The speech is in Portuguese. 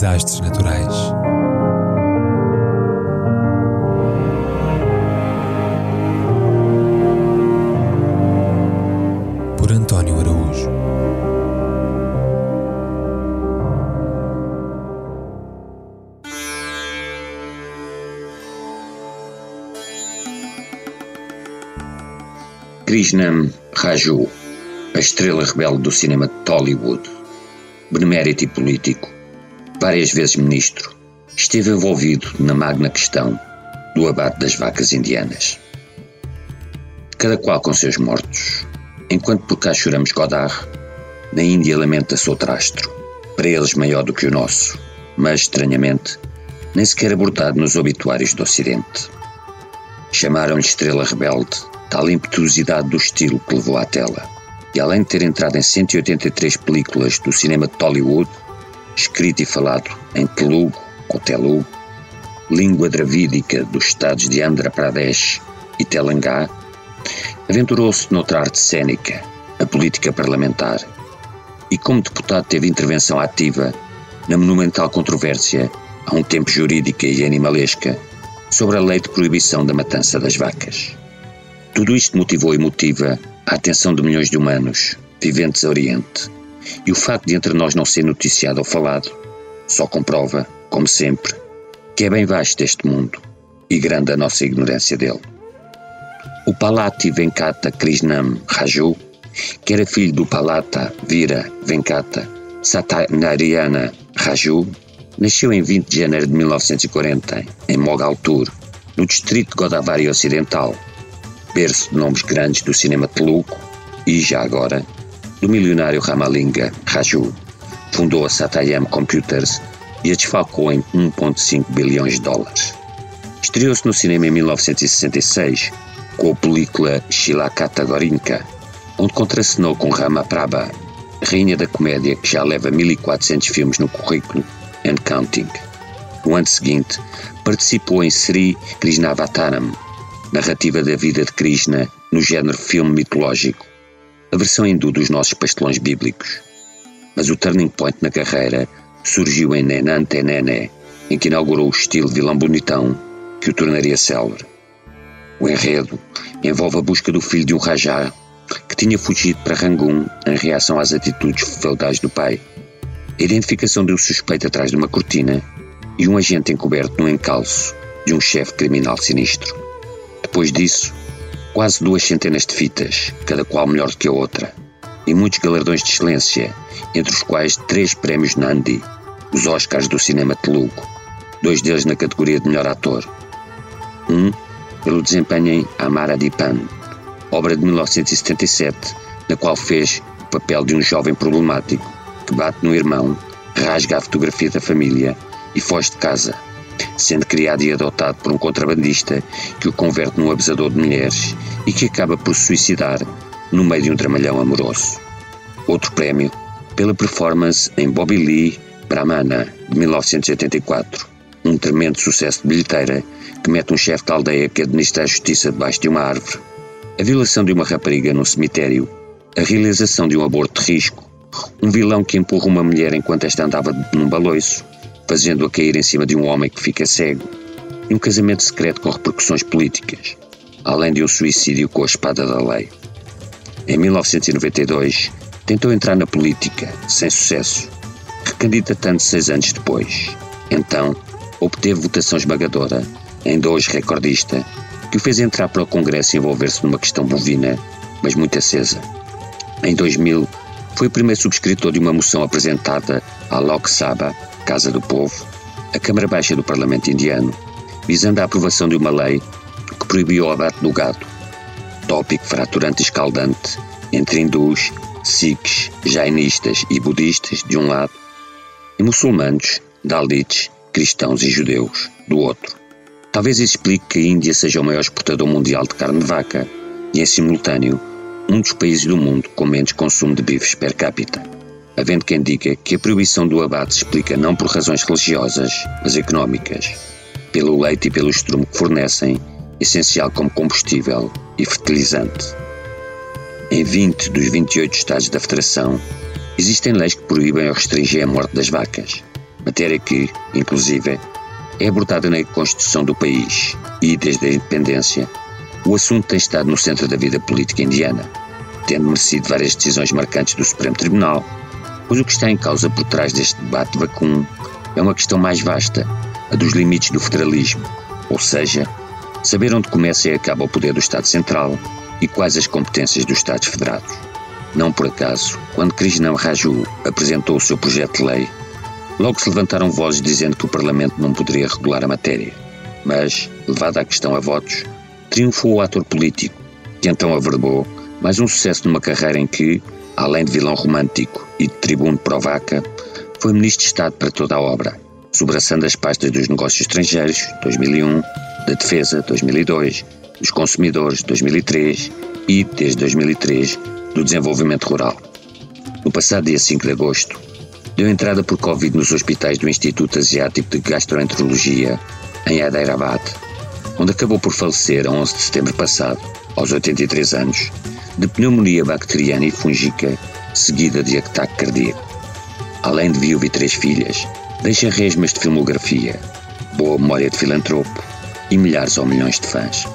Desastres naturais. Por António Araújo. Krishnam Raju, a estrela rebelde do cinema de Tollywood, benemérito e político, várias vezes ministro, esteve envolvido na magna questão do abate das vacas indianas. Cada qual com seus mortos, enquanto por cá choramos Godard, na Índia lamenta-se outro astro, para eles maior do que o nosso, mas, estranhamente, nem sequer abordado nos obituários do Ocidente. Chamaram-lhe Estrela Rebelde tal impetuosidade do estilo que levou à tela. E além de ter entrado em 183 películas do cinema de Tollywood, escrito e falado em Telugu ou Telugu, língua dravídica dos estados de Andhra Pradesh e Telangá, aventurou-se noutra arte cênica, a política parlamentar, e como deputado teve intervenção ativa na monumental controvérsia, há um tempo jurídica e animalesca, sobre a lei de proibição da matança das vacas. Tudo isto motivou e motiva a atenção de milhões de humanos viventes a Oriente. E o facto de entre nós não ser noticiado ou falado só comprova, como sempre, que é bem vasto este mundo e grande a nossa ignorância dele. O Palati Venkata Krishnam Raju, que era filho do Palata Vira Venkata Satyanarayana Raju, nasceu em 20 de janeiro de 1940 em Mogaltur, no distrito de Godavari Ocidental, berço de nomes grandes do cinema telugu e, já agora, do milionário Ramalinga Raju. Fundou a Satyam Computers e a desfalcou em 1,5 bilhões de dólares. Estreou-se no cinema em 1966 com a película Shilakata Gorinka, onde contracenou com Rama Prabha, rainha da comédia que já leva 1400 filmes no currículo and counting. No ano seguinte, participou em Sri Krishnavataram, narrativa da vida de Krishna no género filme mitológico, versão hindu dos nossos pastelões bíblicos. Mas o turning point na carreira surgiu em Nenante Nene, em que inaugurou o estilo vilão bonitão que o tornaria célebre. O enredo envolve a busca do filho de um rajá que tinha fugido para Rangoon em reação às atitudes feudais do pai, a identificação de um suspeito atrás de uma cortina e um agente encoberto no encalço de um chefe criminal sinistro. Depois disso, quase duas centenas de fitas, cada qual melhor do que a outra, e muitos galardões de excelência, entre os quais três prémios Nandi, os Oscars do cinema telugu, dois deles na categoria de melhor ator. Um, pelo desempenho em Amara Dipan, obra de 1977, na qual fez o papel de um jovem problemático que bate no irmão, rasga a fotografia da família e foge de casa sendo criado e adotado por um contrabandista que o converte num abusador de mulheres e que acaba por se suicidar no meio de um tramalhão amoroso. Outro prémio pela performance em Bobby Lee Brahmana, de 1984, um tremendo sucesso de bilheteira que mete um chefe de aldeia que administra a justiça debaixo de uma árvore, a violação de uma rapariga num cemitério, a realização de um aborto de risco, um vilão que empurra uma mulher enquanto esta andava num baloiço, fazendo-a cair em cima de um homem que fica cego, e um casamento secreto com repercussões políticas, além de um suicídio com a espada da lei. Em 1992, tentou entrar na política, sem sucesso, recandidatando seis anos depois. Então, obteve votação esmagadora, em dois recordista, que o fez entrar para o Congresso e envolver-se numa questão bovina, mas muito acesa. Em 2000, foi o primeiro subscritor de uma moção apresentada à Lok Sabha Casa do Povo, a Câmara Baixa do Parlamento Indiano, visando a aprovação de uma lei que proibiu o abate do gado, tópico fraturante e escaldante entre hindus, sikhs, jainistas e budistas, de um lado, e muçulmanos, dalits, cristãos e judeus, do outro. Talvez isso explique que a Índia seja o maior exportador mundial de carne de vaca e, em simultâneo, um dos países do mundo com menos consumo de bifes per capita. Havendo quem diga que a proibição do abate se explica não por razões religiosas, mas económicas, pelo leite e pelo estrume que fornecem, essencial como combustível e fertilizante. Em 20 dos 28 Estados da Federação, existem leis que proíbem ou restringem a morte das vacas, matéria que, inclusive, é abordada na Constituição do país e, desde a independência, o assunto tem estado no centro da vida política indiana, tendo merecido várias decisões marcantes do Supremo Tribunal, pois o que está em causa por trás deste debate vacum é uma questão mais vasta, a dos limites do federalismo, ou seja, saber onde começa e acaba o poder do Estado Central e quais as competências dos Estados Federados. Não por acaso, quando Krishna Raju apresentou o seu projeto de lei, logo se levantaram vozes dizendo que o Parlamento não poderia regular a matéria. Mas, levada a questão a votos, triunfou o ator político, que então averbou mais um sucesso numa carreira em que, além de vilão romântico e de tribuno pro-vaca, foi Ministro de Estado para toda a obra, sobraçando as pastas dos negócios estrangeiros, 2001, da Defesa, 2002, dos Consumidores, 2003 e, desde 2003, do Desenvolvimento Rural. No passado dia 5 de agosto, deu entrada por Covid nos hospitais do Instituto Asiático de Gastroenterologia, em Hyderabad, onde acabou por falecer a 11 de setembro passado, aos 83 anos, de pneumonia bacteriana e fúngica, seguida de ataque cardíaco. Além de viúva e três filhas, deixa resmas de filmografia, boa memória de filantropo e milhares ou milhões de fãs.